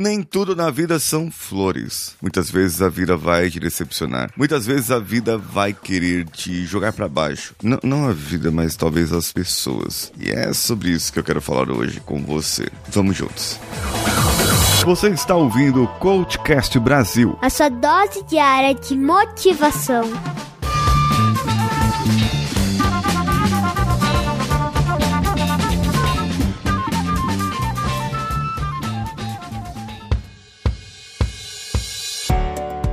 Nem tudo na vida são flores. Muitas vezes a vida vai te decepcionar. Muitas vezes a vida vai querer te jogar para baixo. N não a vida, mas talvez as pessoas. E é sobre isso que eu quero falar hoje com você. Vamos juntos. Você está ouvindo o Coachcast Brasil. A sua dose diária de motivação.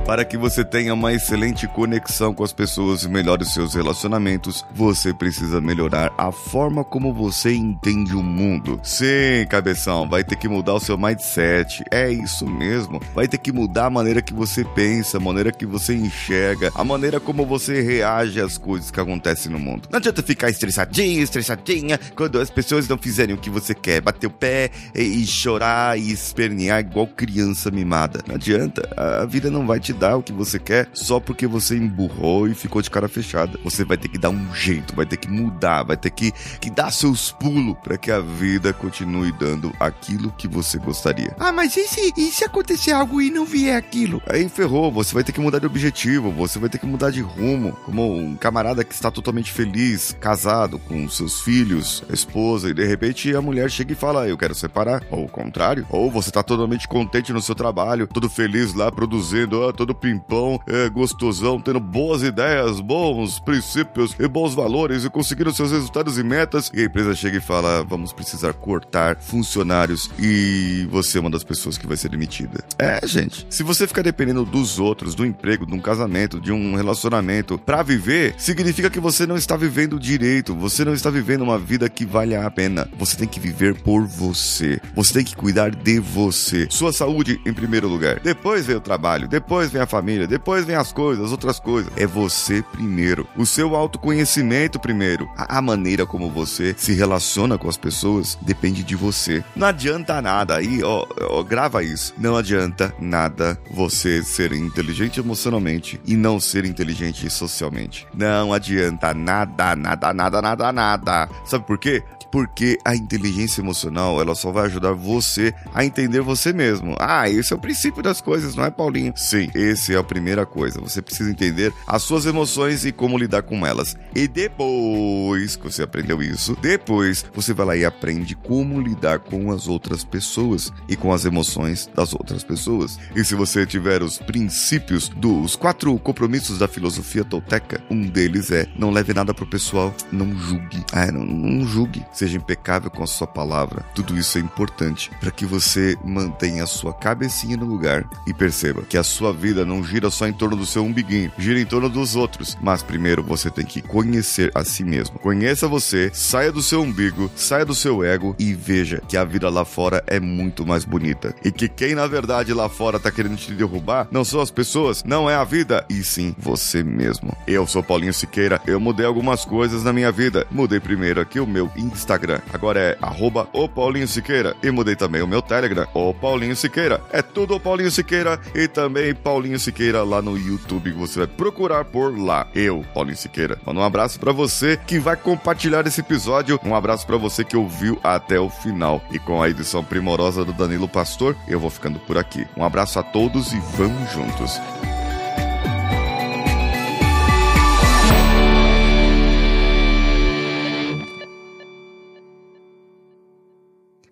Para que você tenha uma excelente conexão com as pessoas e melhore seus relacionamentos, você precisa melhorar a forma como você entende o mundo. Sim, cabeção, vai ter que mudar o seu mindset. É isso mesmo. Vai ter que mudar a maneira que você pensa, a maneira que você enxerga, a maneira como você reage às coisas que acontecem no mundo. Não adianta ficar estressadinho, estressadinha quando as pessoas não fizerem o que você quer, bater o pé e, e chorar e espernear igual criança mimada. Não adianta, a vida não vai te dar o que você quer só porque você emburrou e ficou de cara fechada. Você vai ter que dar um jeito, vai ter que mudar, vai ter que, que dar seus pulos para que a vida continue dando aquilo que você gostaria. Ah, mas e se, e se acontecer algo e não vier aquilo? Aí ferrou, você vai ter que mudar de objetivo, você vai ter que mudar de rumo. Como um camarada que está totalmente feliz, casado, com seus filhos, esposa, e de repente a mulher chega e fala: Eu quero separar. Ou o contrário. Ou você está totalmente contente no seu trabalho, todo feliz lá, produzindo, ó, todo pimpão, é, gostosão, tendo boas ideias, bons princípios e bons valores e conseguindo seus resultados e metas. E a empresa chega e fala: vamos precisar cortar funcionários e você é uma das pessoas que vai ser demitida. É, gente. Se você ficar dependendo dos outros, do emprego, de um casamento, de um relacionamento para viver, significa que você não está vivendo direito, você não está vivendo uma vida que vale a pena. Você tem que viver por você. Você tem que cuidar de você. Sua saúde em primeiro lugar. Depois vem o trabalho, depois vem a família, depois vem as coisas, as outras coisas. É você primeiro. O seu autoconhecimento primeiro. A, a maneira como você se relaciona com as pessoas depende de você. Não adianta nada aí, ó, ó, grava isso. Não adianta nada você ser inteligente emocionalmente e não ser inteligente socialmente. Não adianta nada, nada, nada, nada, nada. Sabe por quê? Porque a inteligência emocional, ela só vai ajudar você a entender você mesmo. Ah, esse é o princípio das coisas, não é, Paulinho? Sim, esse é a primeira coisa. Você precisa entender as suas emoções e como lidar com elas. E depois que você aprendeu isso, depois você vai lá e aprende como lidar com as outras pessoas e com as emoções das outras pessoas. E se você tiver os princípios dos quatro compromissos da filosofia tolteca, um deles é não leve nada pro pessoal, não julgue. Ah, não, não julgue. Seja impecável com a sua palavra. Tudo isso é importante para que você mantenha a sua cabecinha no lugar e perceba que a sua vida não gira só em torno do seu umbiguinho, gira em torno dos outros. Mas primeiro você tem que conhecer a si mesmo. Conheça você, saia do seu umbigo, saia do seu ego e veja que a vida lá fora é muito mais bonita. E que quem na verdade lá fora tá querendo te derrubar não são as pessoas, não é a vida, e sim você mesmo. Eu sou Paulinho Siqueira, eu mudei algumas coisas na minha vida. Mudei primeiro aqui o meu Instagram, agora é arroba o Paulinho Siqueira. E mudei também o meu Telegram, o Paulinho Siqueira. É tudo o Paulinho Siqueira e também Paulinho Siqueira lá no YouTube, você vai procurar por lá. Eu, Paulinho Siqueira. Manda um abraço para você que vai compartilhar esse episódio. Um abraço para você que ouviu até o final. E com a edição primorosa do Danilo Pastor, eu vou ficando por aqui. Um abraço a todos e vamos juntos.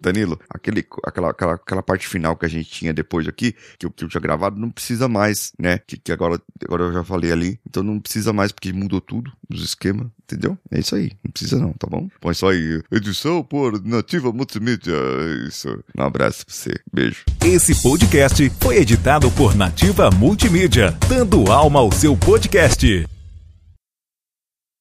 Danilo, aquele, aquela, aquela, aquela parte final que a gente tinha depois aqui, que, eu- que eu tinha gravado, não precisa mais, né? Que, que agora, agora eu já falei ali. Então não precisa mais, porque mudou tudo, os esquemas, entendeu? É isso aí. Não precisa não, tá bom? Põe só aí, edição por Nativa Multimídia. É isso. Um abraço pra você. Beijo. Esse podcast foi editado por Nativa Multimídia, dando alma ao seu podcast.